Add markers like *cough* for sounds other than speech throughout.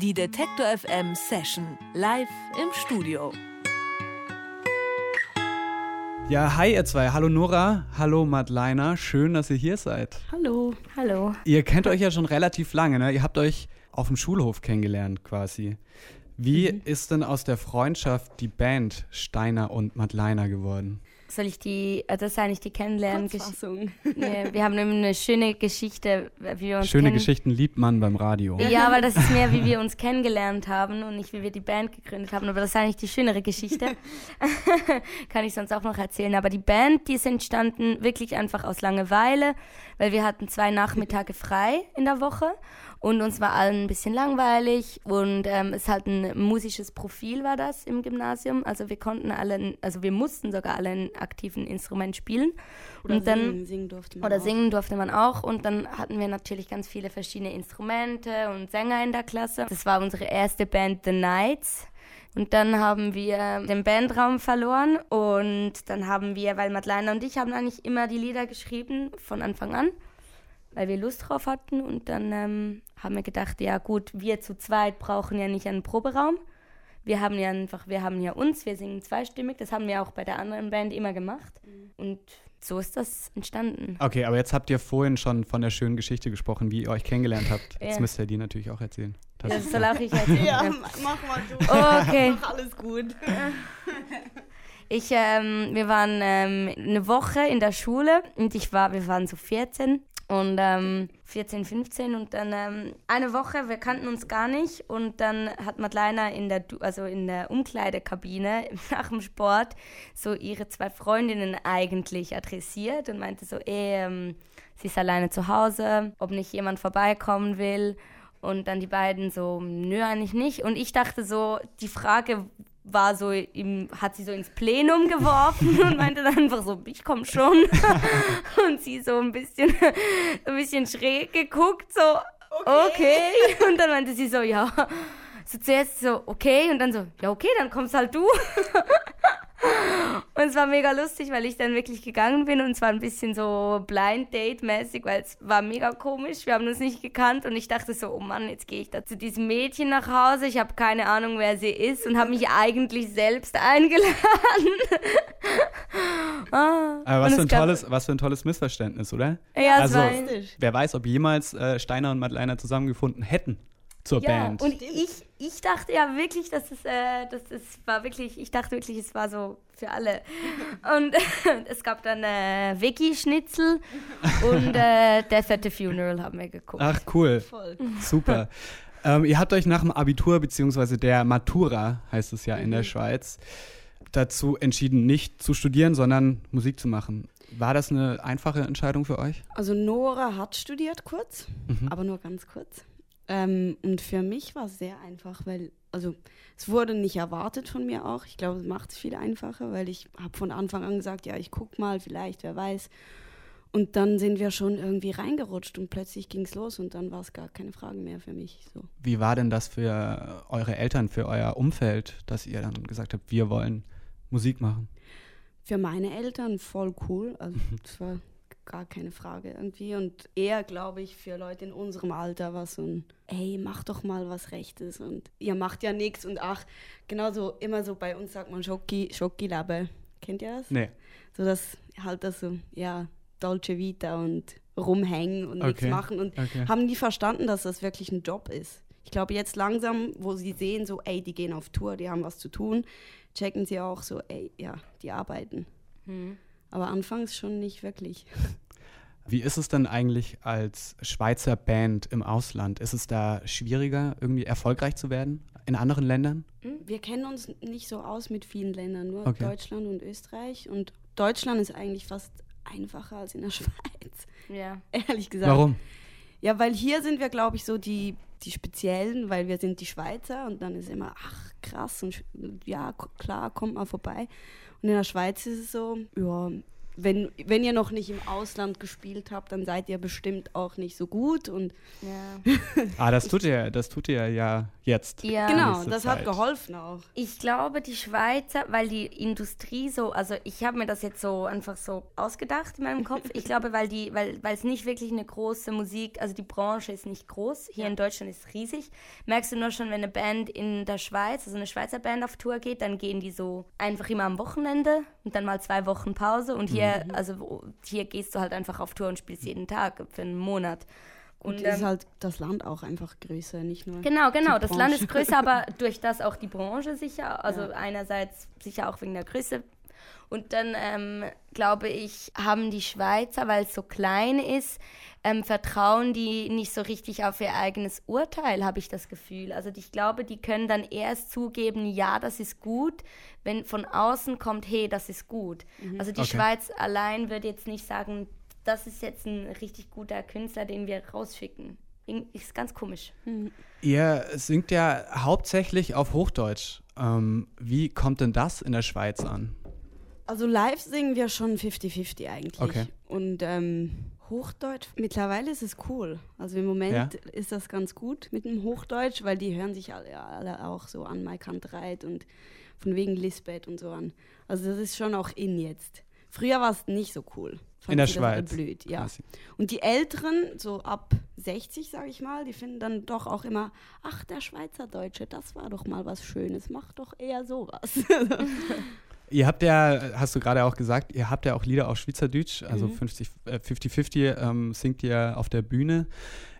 Die Detektor FM Session live im Studio. Ja, hi ihr zwei. Hallo Nora, hallo Madleiner. Schön, dass ihr hier seid. Hallo. Hallo. Ihr kennt euch ja schon relativ lange, ne? Ihr habt euch auf dem Schulhof kennengelernt quasi. Wie Mhm. ist denn aus der Freundschaft die Band Steiner und Madleiner geworden? Soll ich die, äh, das ist eigentlich die Kennenlerngeschichte. Kurzfassung. *laughs* Nee, wir haben nämlich eine schöne Geschichte, wie wir uns Schöne. Geschichten liebt man beim Radio. Ja, aber das ist mehr, wie wir uns kennengelernt haben und nicht, wie wir die Band gegründet haben. Aber das ist eigentlich die schönere Geschichte. *laughs* Kann ich sonst auch noch erzählen. Aber die Band, die ist entstanden wirklich einfach aus Langeweile, weil wir hatten zwei Nachmittage frei in der Woche und uns war allen ein bisschen langweilig und ähm, es halt ein musisches Profil war das im Gymnasium. Also wir konnten alle, also wir mussten sogar alle ein aktiven Instrument spielen. Oder und dann singen, singen durfte man oder auch. singen durfte man auch und dann hatten wir natürlich ganz viele verschiedene Instrumente und Sänger in der Klasse. Das war unsere erste Band The Knights. Und dann haben wir den Bandraum verloren und dann haben wir, weil Madeleine und ich haben eigentlich immer die Lieder geschrieben von Anfang an, weil wir Lust drauf hatten und dann ähm, haben wir gedacht, ja gut, wir zu zweit brauchen ja nicht einen Proberaum. Wir haben ja einfach, wir haben ja uns, wir singen zweistimmig, das haben wir auch bei der anderen Band immer gemacht und so ist das entstanden. Okay, aber jetzt habt ihr vorhin schon von der schönen Geschichte gesprochen, wie ihr euch kennengelernt habt. Jetzt *laughs* Ja. müsst ihr die natürlich auch erzählen. Das Das ist soll auch ich erzählen. *laughs* Ja, mach mal du. Okay. Mach alles gut. *laughs* Ich, ähm, wir waren ähm, eine Woche in der Schule und ich war, wir waren so 14 und ähm, 14, 15 und dann ähm, eine Woche, wir kannten uns gar nicht und dann hat Madeleine in der, Du- also in der Umkleidekabine *laughs* nach dem Sport so ihre zwei Freundinnen eigentlich adressiert und meinte so, eh, ähm, sie ist alleine zu Hause, ob nicht jemand vorbeikommen will. Und dann die beiden so, nö, eigentlich nicht. Und ich dachte so, die Frage war so, im, hat sie so ins Plenum geworfen *laughs* und meinte dann einfach so, ich komme schon. *laughs* und sie so ein bisschen, ein bisschen schräg geguckt, so, okay. Und dann meinte sie so, ja. So zuerst so, okay. Und dann so, ja, okay, dann kommst halt du. Und es war mega lustig, weil ich dann wirklich gegangen bin und es war ein bisschen so Blind Date-mäßig, weil es war mega komisch. Wir haben uns nicht gekannt und ich dachte so, oh Mann, jetzt gehe ich da zu diesem Mädchen nach Hause. Ich habe keine Ahnung, wer sie ist und habe mich eigentlich selbst eingeladen. *laughs* ah, Aber was für, ein tolles, was für ein tolles Missverständnis, oder? Ja, es Also, war, wer weiß, ob jemals äh, Steiner und Madeleine zusammengefunden hätten zur ja, Band. und ich, ich dachte ja wirklich, dass es, äh, dass es war wirklich, ich dachte wirklich, es war so für alle. Und *laughs* es gab dann äh, Wiki-Schnitzel *laughs* und äh, Death at the Funeral haben wir geguckt. Ach, cool. Voll. Super. *laughs* ähm, ihr habt euch nach dem Abitur, beziehungsweise der Matura, heißt es ja in der Schweiz, dazu entschieden, nicht zu studieren, sondern Musik zu machen. War das eine einfache Entscheidung für euch? Also Nora hat studiert kurz, Mhm. aber nur ganz kurz. Ähm, und für mich war es sehr einfach, weil, also es wurde nicht erwartet von mir auch. Ich glaube, es macht es viel einfacher, weil ich habe von Anfang an gesagt, ja, ich guck mal, vielleicht, wer weiß. Und dann sind wir schon irgendwie reingerutscht und plötzlich ging es los und dann war es gar keine Frage mehr für mich. So. Wie war denn das für eure Eltern, für euer Umfeld, dass ihr dann gesagt habt, wir wollen Musik machen? Für meine Eltern voll cool. Also Mhm. das war gar keine Frage irgendwie. Und eher, glaube ich, für Leute in unserem Alter war so ein, ey, mach doch mal was Rechtes und ihr macht ja nichts und ach, genauso immer so bei uns sagt man Schoki, Schokilabe. Kennt ihr das? Nee. So das halt das so, ja, Dolce Vita und rumhängen und nichts Okay, machen und okay. haben die verstanden, dass das wirklich ein Job ist. Ich glaube, jetzt langsam, wo sie sehen, so, ey, die gehen auf Tour, die haben was zu tun, checken sie auch so, ey, ja, die arbeiten. Hm. Aber anfangs schon nicht wirklich. Wie ist es denn eigentlich als Schweizer Band im Ausland? Ist es da schwieriger, irgendwie erfolgreich zu werden in anderen Ländern? Wir kennen uns nicht so aus mit vielen Ländern, nur Okay. Deutschland und Österreich. Und Deutschland ist eigentlich fast einfacher als in der *laughs* Schweiz, Ja. ehrlich gesagt. Warum? Ja, weil hier sind wir, glaube ich, so die, die Speziellen, weil wir sind die Schweizer und dann ist immer, ach krass und ja, klar, kommt mal vorbei. Und in der Schweiz ist es so, ja, wenn, wenn ihr noch nicht im Ausland gespielt habt, dann seid ihr bestimmt auch nicht so gut. Und Ja. Ah, das *laughs* tut ihr, das tut ihr ja jetzt. Ja. genau, das hat Zeit. geholfen auch. Ich glaube, die Schweizer, weil die Industrie so, also ich habe mir das jetzt so einfach so ausgedacht in meinem Kopf. Ich glaube, weil die, weil, weil es nicht wirklich eine große Musik, also die Branche ist nicht groß. Hier in Deutschland ist es riesig. Merkst du nur schon, wenn eine Band in der Schweiz, also eine Schweizer Band auf Tour geht, dann gehen die so einfach immer am Wochenende und dann mal zwei Wochen Pause. Und hier, also wo- hier gehst du halt einfach auf Tour und spielst jeden Tag für einen Monat. Und Und ist ähm, halt das Land auch einfach größer, nicht nur. Genau, genau. Das Land ist größer, aber *laughs* durch das auch die Branche sicher. Also Ja. einerseits sicher auch wegen der Größe. Und dann ähm, glaube ich, haben die Schweizer, weil es so klein ist, ähm, vertrauen die nicht so richtig auf ihr eigenes Urteil, habe ich das Gefühl. Also ich glaube, die können dann erst zugeben, ja, das ist gut, wenn von außen kommt, hey, das ist gut. Also die Okay. Schweiz allein würde jetzt nicht sagen, das ist jetzt ein richtig guter Künstler, den wir rausschicken. Ist ganz komisch. Ihr singt ja hauptsächlich auf Hochdeutsch. Ähm, wie kommt denn das in der Schweiz an? Also live singen wir schon 50-50 eigentlich. Okay. Und ähm, Hochdeutsch, mittlerweile ist es cool. Also im Moment Ja? ist das ganz gut mit dem Hochdeutsch, weil die hören sich alle, alle auch so an Mike Reit und von wegen Lisbeth und so an. Also das ist schon auch in jetzt. Früher war es nicht so cool. In der Schweiz. blöd, ja. Und die Älteren, so ab 60, sage ich mal, die finden dann doch auch immer, ach, der Schweizerdeutsche, das war doch mal was Schönes, mach doch eher sowas. *laughs* Ihr habt ja, hast du gerade auch gesagt, ihr habt ja auch Lieder auf Schweizerdeutsch, also Mhm. 50, äh, 50-50 ähm, singt ihr auf der Bühne.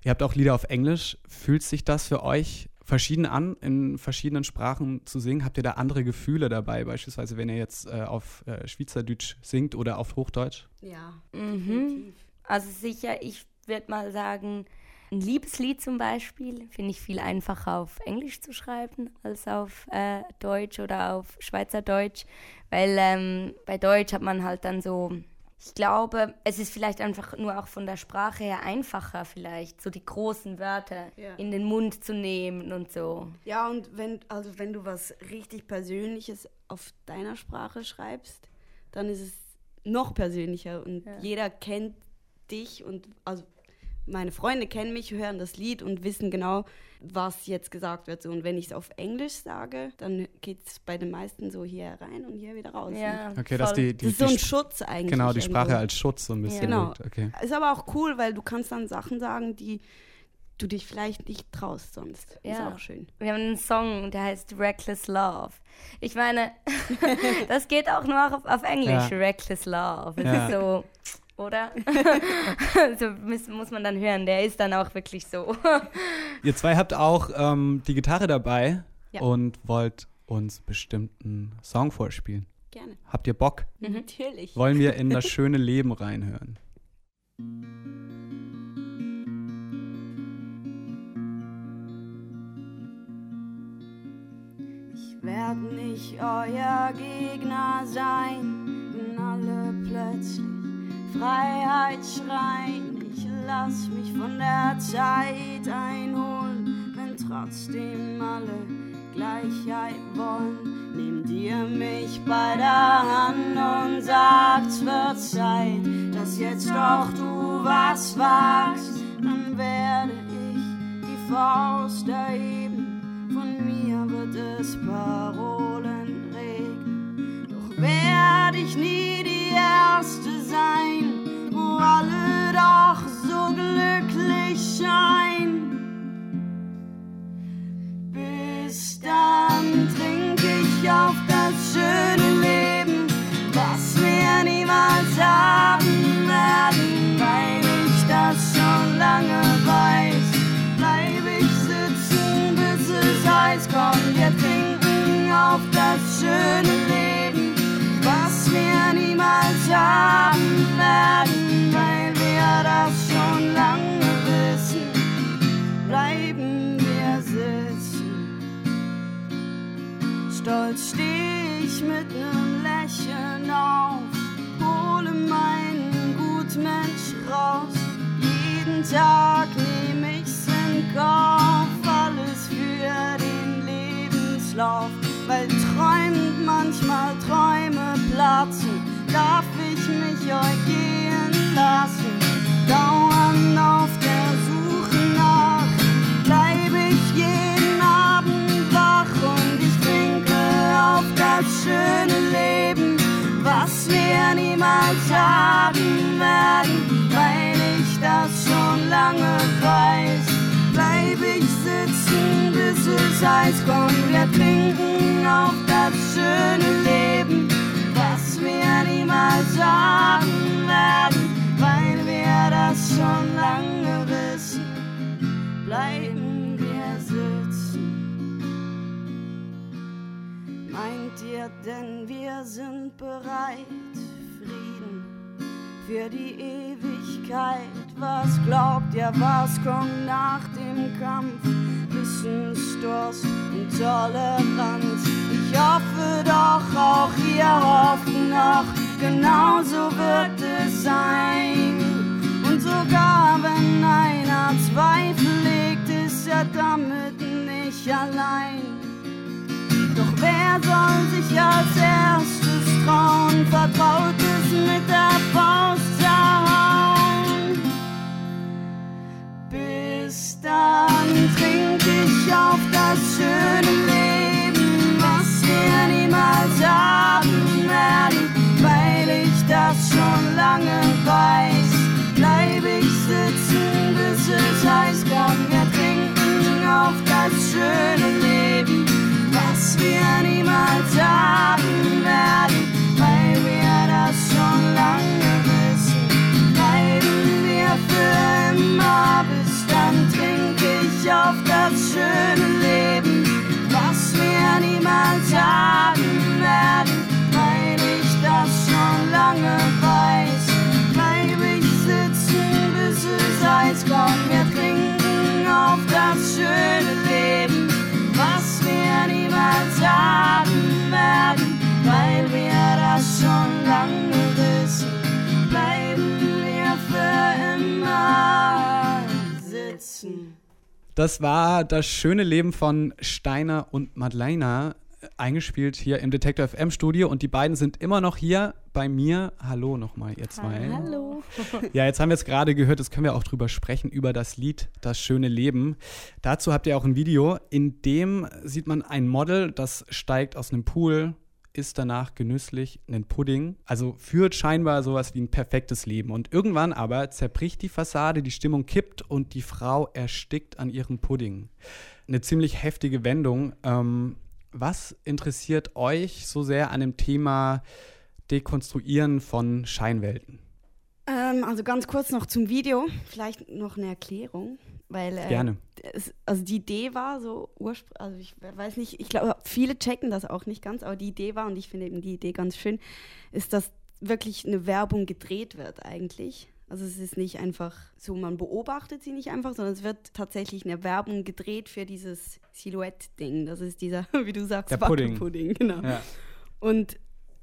Ihr habt auch Lieder auf Englisch. Fühlt sich das für euch verschieden an, in verschiedenen Sprachen zu singen? Habt ihr da andere Gefühle dabei, beispielsweise wenn ihr jetzt äh, auf äh, Schweizerdeutsch singt oder auf Hochdeutsch? ja, Mhm. Also sicher, ich würde mal sagen, ein Liebeslied zum Beispiel finde ich viel einfacher auf Englisch zu schreiben als auf äh, Deutsch oder auf Schweizerdeutsch, weil ähm, bei Deutsch hat man halt dann so, ich glaube, es ist vielleicht einfach nur auch von der Sprache her einfacher vielleicht, so die großen Wörter Ja. in den Mund zu nehmen und so. Ja, und wenn, also wenn du was richtig Persönliches auf deiner Sprache schreibst, dann ist es noch persönlicher und Ja. jeder kennt dich und also meine Freunde kennen mich, hören das Lied und wissen genau, was jetzt gesagt wird. So, und wenn ich es auf Englisch sage, dann geht es bei den meisten so hier rein und hier wieder raus. Ja, Okay, dass voll. die, Das die, ist so die ein Schutz eigentlich. genau, die Sprache irgendwo. als Schutz so ein bisschen. Genau. wirkt. Okay. Ist aber auch cool, weil du kannst dann Sachen sagen, die du dich vielleicht nicht traust sonst. Ist Ja. auch schön. Wir haben einen Song, der heißt Reckless Love. Ich meine, *laughs* das geht auch nur auf, auf Englisch, Ja. Reckless Love. Es Ja. ist so, oder? *laughs* so muss, muss man dann hören, der ist dann auch wirklich so. *laughs* Ihr zwei habt auch ähm, die Gitarre dabei Ja. und wollt uns bestimmten Song vorspielen. Gerne. Habt ihr Bock? Natürlich. Wollen wir in das schöne Leben reinhören? Werd nicht euer Gegner sein, wenn alle plötzlich Freiheit schreien. Ich lass mich von der Zeit einholen, wenn trotzdem alle Gleichheit wollen. Nehmt ihr mich bei der Hand und sagt, wird Zeit, dass jetzt doch du was wagst, dann werde ich die Faust erheben. Wird es Parolen regnen. Doch werde ich nie die Erste sein, wo alle doch so glücklich scheinen. Bis dann haben werden, weil wir das schon lange wissen. Bleiben wir sitzen. Stolz steh ich mit nem Lächeln auf, hole meinen Gutmensch raus. Jeden Tag nehm ich's in Kauf, alles für den Lebenslauf. Weil träumt manchmal Träume platzen, darf ich mich ich euch gehen lassen. Dauern auf der Suche nach, bleib ich jeden Abend wach und ich trinke auf das schöne Leben, was wir niemals haben werden, weil ich das schon lange weiß. Bleib ich sitzen, bis es heißt, komm, wir trinken auf das schöne Leben, wir niemals haben werden, weil wir das schon lange wissen. Bleiben wir sitzen. Meint ihr denn, wir sind bereit? Frieden für die Ewigkeit. Was glaubt ihr, was kommt nach dem Kampf? Wissensdurst und Toleranz. Ich hoffe doch, auch ihr hofft noch, genauso wird es sein. Und sogar wenn einer Zweifel legt, ist er damit nicht allein. Doch wer soll sich als erstes trauen, vertraut es mit der Faust Das war das schöne Leben von Steiner und Madeleine, äh, eingespielt hier im Detector FM Studio und die beiden sind immer noch hier bei mir. Hallo nochmal, ihr zwei. Hallo. *laughs* Ja, jetzt haben wir es gerade gehört, jetzt können wir auch drüber sprechen, über das Lied Das schöne Leben. Dazu habt ihr auch ein Video, in dem sieht man ein Model, das steigt aus einem Pool, isst danach genüsslich einen Pudding. Also führt scheinbar sowas wie ein perfektes Leben. Und irgendwann aber zerbricht die Fassade, die Stimmung kippt und die Frau erstickt an ihrem Pudding. Eine ziemlich heftige Wendung. Ähm, was interessiert euch so sehr an dem Thema Dekonstruieren von Scheinwelten? Ähm, also ganz kurz noch zum Video, vielleicht noch eine Erklärung, weil äh, Gerne. Es, also die Idee war so ursprünglich, also ich weiß nicht, ich glaube, viele checken das auch nicht ganz, aber die Idee war, und ich finde eben die Idee ganz schön, ist, dass wirklich eine Werbung gedreht wird eigentlich. Also es ist nicht einfach so, man beobachtet sie nicht einfach, sondern es wird tatsächlich eine Werbung gedreht für dieses Silhouette-Ding. Das ist dieser, *laughs* wie du sagst, Der Pudding. Wackelpudding, genau. Ja. Und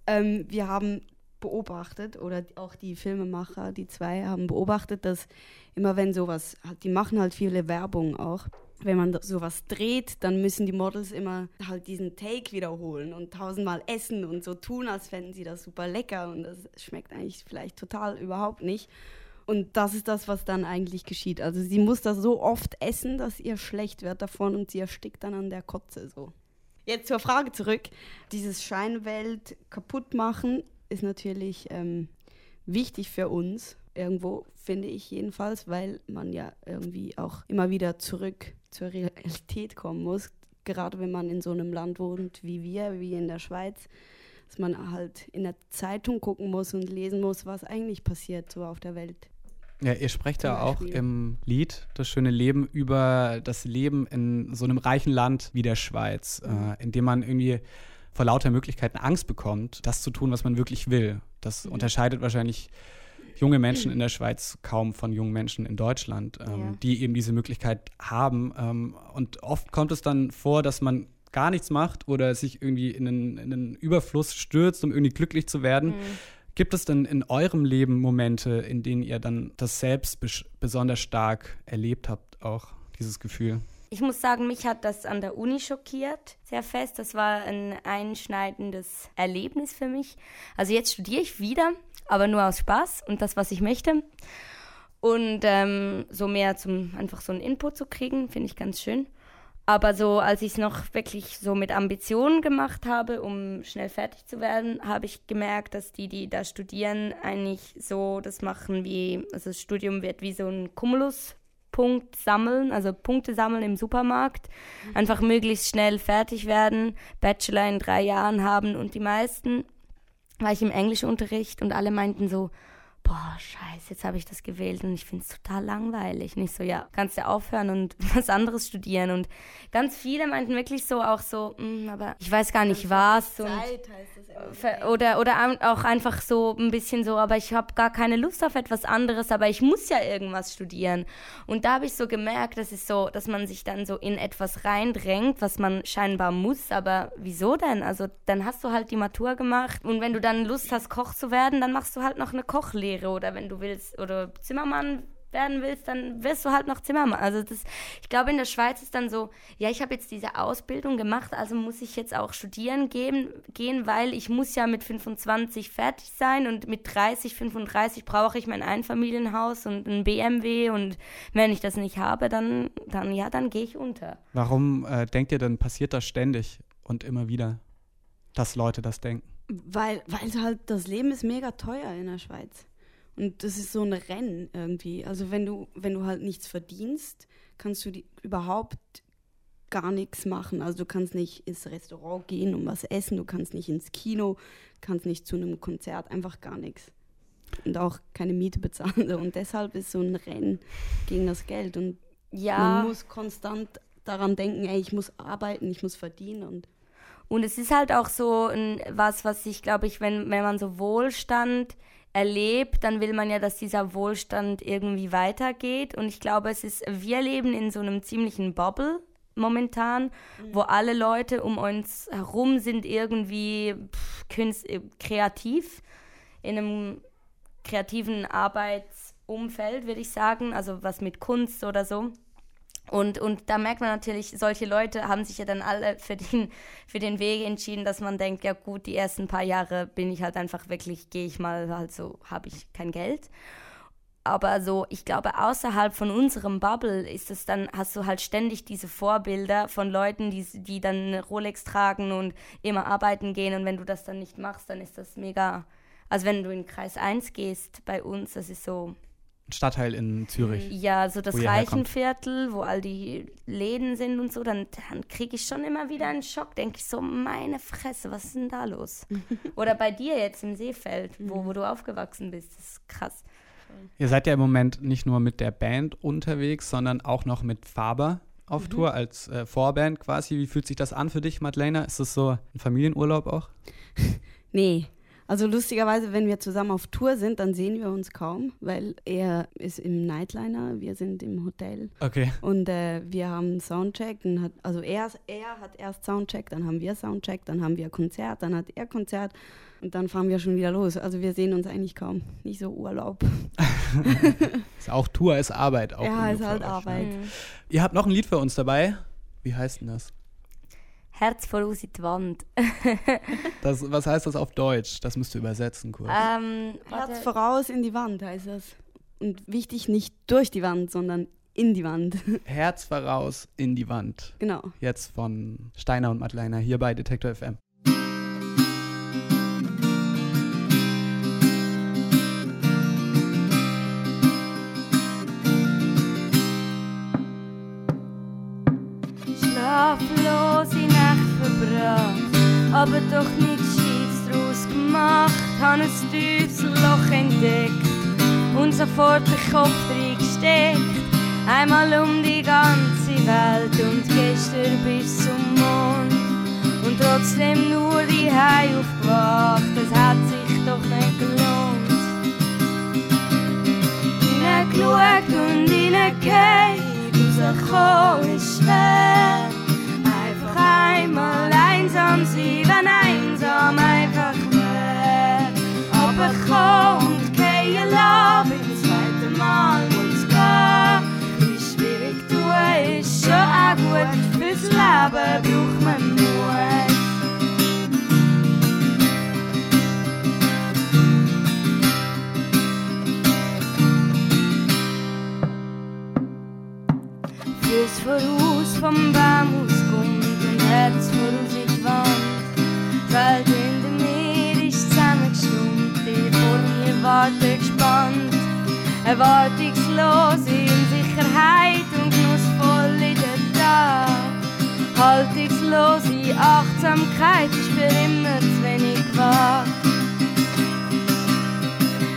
ähm, wir haben beobachtet, oder auch die Filmemacher, die zwei, haben beobachtet, dass immer wenn sowas, die machen halt viele Werbung auch, wenn man sowas dreht, dann müssen die Models immer halt diesen Take wiederholen und tausendmal essen und so tun, als fänden sie das super lecker und das schmeckt eigentlich vielleicht total überhaupt nicht. Und das ist das, was dann eigentlich geschieht. Also sie muss das so oft essen, dass ihr schlecht wird davon und sie erstickt dann an der Kotze so. Jetzt zur Frage zurück. Dieses Scheinwelt kaputt machen ist natürlich ähm, wichtig für uns, irgendwo, finde ich jedenfalls, weil man ja irgendwie auch immer wieder zurück zur Realität kommen muss. Gerade wenn man in so einem Land wohnt wie wir, wie in der Schweiz, dass man halt in der Zeitung gucken muss und lesen muss, was eigentlich passiert so auf der Welt. Ja, ihr sprecht ja auch im Lied Das schöne Leben über das Leben in so einem reichen Land wie der Schweiz, Mhm. äh, in dem man irgendwie vor lauter Möglichkeiten Angst bekommt, das zu tun, was man wirklich will. Das Mhm. unterscheidet wahrscheinlich junge Menschen in der Schweiz kaum von jungen Menschen in Deutschland, ähm, Ja. die eben diese Möglichkeit haben. Ähm, und oft kommt es dann vor, dass man gar nichts macht oder sich irgendwie in einen, in einen Überfluss stürzt, um irgendwie glücklich zu werden. Gibt es denn in eurem Leben Momente, in denen ihr dann das selbst bes besonders stark erlebt habt, auch dieses Gefühl? Ich muss sagen, mich hat das an der Uni schockiert, sehr fest. Das war ein einschneidendes Erlebnis für mich. Also jetzt studiere ich wieder aber nur aus Spaß und das, was ich möchte. Und ähm, so mehr zum einfach so einen Input zu kriegen, finde ich ganz schön. Aber so, als ich es noch wirklich so mit Ambitionen gemacht habe, um schnell fertig zu werden, habe ich gemerkt, dass die, die da studieren, eigentlich so das machen wie, also das Studium wird wie so ein Cumulus-Punkt sammeln, also Punkte sammeln im Supermarkt. Einfach möglichst schnell fertig werden, Bachelor in drei Jahren haben und die meisten war ich im Englischunterricht und alle meinten so, boah, scheiße, jetzt habe ich das gewählt und ich finde es total langweilig. Nicht so, ja, kannst du aufhören und *laughs* was anderes studieren. Und ganz viele meinten wirklich so auch so, mm, aber ich weiß gar nicht was. Und Zeit heißt das immer. oder, oder auch einfach so ein bisschen so, aber ich habe gar keine Lust auf etwas anderes, aber ich muss ja irgendwas studieren. Und da habe ich so gemerkt, dass es so, dass man sich dann so in etwas reindrängt, was man scheinbar muss, aber wieso denn? Also dann hast du halt die Matur gemacht und wenn du dann Lust hast, Koch zu werden, dann machst du halt noch eine Kochlehre oder wenn du willst oder Zimmermann werden willst, dann wirst du halt noch Zimmermann. Also das, ich glaube, in der Schweiz ist dann so, ja, ich habe jetzt diese Ausbildung gemacht, also muss ich jetzt auch studieren gehen, gehen, weil ich muss ja mit 25 fertig sein und mit 30, 35 brauche ich mein Einfamilienhaus und ein BMW und wenn ich das nicht habe, dann, dann ja, dann gehe ich unter. Warum äh, denkt ihr denn, passiert das ständig und immer wieder, dass Leute das denken? Weil, weil halt das Leben ist mega teuer in der Schweiz. Und das ist so ein Rennen irgendwie. Also wenn du, wenn du halt nichts verdienst, kannst du die überhaupt gar nichts machen. Also du kannst nicht ins Restaurant gehen und was essen, du kannst nicht ins Kino, kannst nicht zu einem Konzert, einfach gar nichts. Und auch keine Miete bezahlen. Und deshalb ist so ein Rennen gegen das Geld. Und Ja. man muss konstant daran denken, ey, ich muss arbeiten, ich muss verdienen. Und Und es ist halt auch so ein, was, was ich glaube ich, wenn, wenn man so Wohlstand erlebt, dann will man ja, dass dieser Wohlstand irgendwie weitergeht. Und ich glaube, es ist, wir leben in so einem ziemlichen Bubble momentan, wo alle Leute um uns herum sind irgendwie pff, künst, äh, kreativ, in einem kreativen Arbeitsumfeld, würde ich sagen, also was mit Kunst oder so. Und, und da merkt man natürlich, solche Leute haben sich ja dann alle für den, für den Weg entschieden, dass man denkt, ja gut, die ersten paar Jahre bin ich halt einfach wirklich, gehe ich mal halt so, habe ich kein Geld. Aber so, ich glaube, außerhalb von unserem Bubble ist es dann, hast du halt ständig diese Vorbilder von Leuten, die, die dann Rolex tragen und immer arbeiten gehen. Und wenn du das dann nicht machst, dann ist das mega. Also wenn du in Kreis 1 gehst bei uns, das ist so, Stadtteil in Zürich. ja, so das Wo. Reichenviertel, wo all die Läden sind und so, dann, dann kriege ich schon immer wieder einen Schock. Denke ich so, meine Fresse, was ist denn da los? *laughs* Oder bei dir jetzt im Seefeld, wo, wo du aufgewachsen bist. Das ist krass. Ihr seid ja im Moment nicht nur mit der Band unterwegs, sondern auch noch mit Faber auf Tour als äh, Vorband quasi. Wie fühlt sich das an für dich, Madeleine? Ist das so ein Familienurlaub auch? *laughs* Nee. Also lustigerweise, wenn wir zusammen auf Tour sind, dann sehen wir uns kaum, weil er ist im Nightliner, wir sind im Hotel Okay. und äh, wir haben Soundcheck. Dann hat, also er, er hat erst Soundcheck, dann haben wir Soundcheck, dann haben wir Konzert, dann hat er Konzert und dann fahren wir schon wieder los. Also wir sehen uns eigentlich kaum. Nicht so Urlaub. *laughs* Ist auch Tour, ist Arbeit. Auch ja, ist halt euch, Arbeit. Ne? Ihr habt noch ein Lied für uns dabei. Wie heißt denn das? Herz voraus in die Wand. *laughs* das? Was heißt das auf Deutsch? Das müsst ihr übersetzen kurz. ähm, Herz voraus in die Wand heißt das. Und wichtig, nicht durch die Wand, sondern in die Wand. *laughs* Herz voraus in die Wand. genau. Jetzt von Steiner und Madeleine hier bei Detektor FM. Aber doch nichts Gescheites draus gemacht. Habe ein tiefes Loch entdeckt und sofort den Kopf reingesteckt. Einmal um die ganze Welt und gestern bis zum Mond. Und trotzdem nur die Hei aufgewacht, das hat sich doch nicht gelohnt. Hineingeschaut und hineingehört, rauskommen Armut, fürs Leben braucht man Mut. Fürs Voraus vom Baum auskommt ein Herz voraus in die Wand, fällt hinter mir, ist zusammengestummt, ich vor mir wartet gespannt, Erwartungs Haltungslose Achtsamkeit ist für immer zu wenig wahr.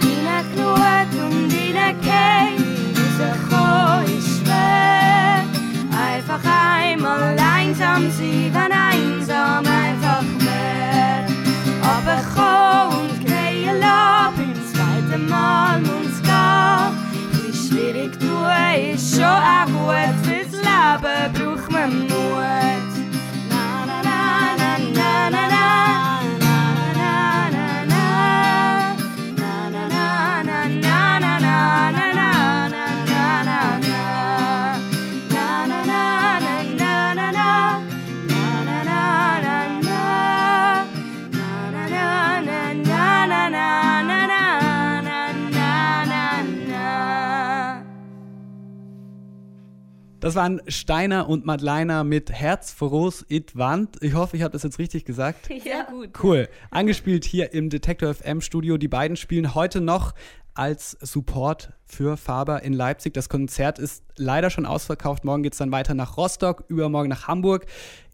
Reingeschaut und reingekehrt, rauskommen ist schwer. Einfach einmal einsam sein, wenn einsam einfach wär. Aber komm und gehen lassen, beim zweiten Mal muss gehen. Wie schwierig du ist schon Das waren Steiner und Madleiner mit Herz voraus it Wand. Ich hoffe, ich habe das jetzt richtig gesagt. Sehr gut. Cool. Angespielt hier im Detektor FM Studio. Die beiden spielen heute noch als Support für Faber in Leipzig. Das Konzert ist leider schon ausverkauft. Morgen geht es dann weiter nach Rostock, übermorgen nach Hamburg.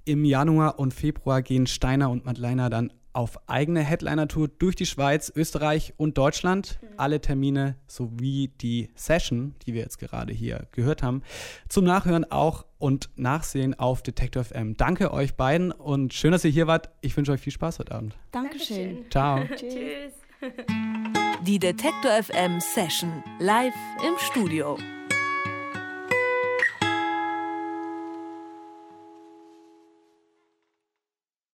Im Januar und Februar gehen Steiner und Madleiner dann auf eigene Headliner-Tour durch die Schweiz, Österreich und Deutschland. Alle Termine sowie die Session, die wir jetzt gerade hier gehört haben, zum Nachhören auch und Nachsehen auf Detektor FM. Danke euch beiden und schön, dass ihr hier wart. Ich wünsche euch viel Spaß heute Abend. Dankeschön. Ciao. *laughs* Tschüss. Die Detektor FM Session live im Studio.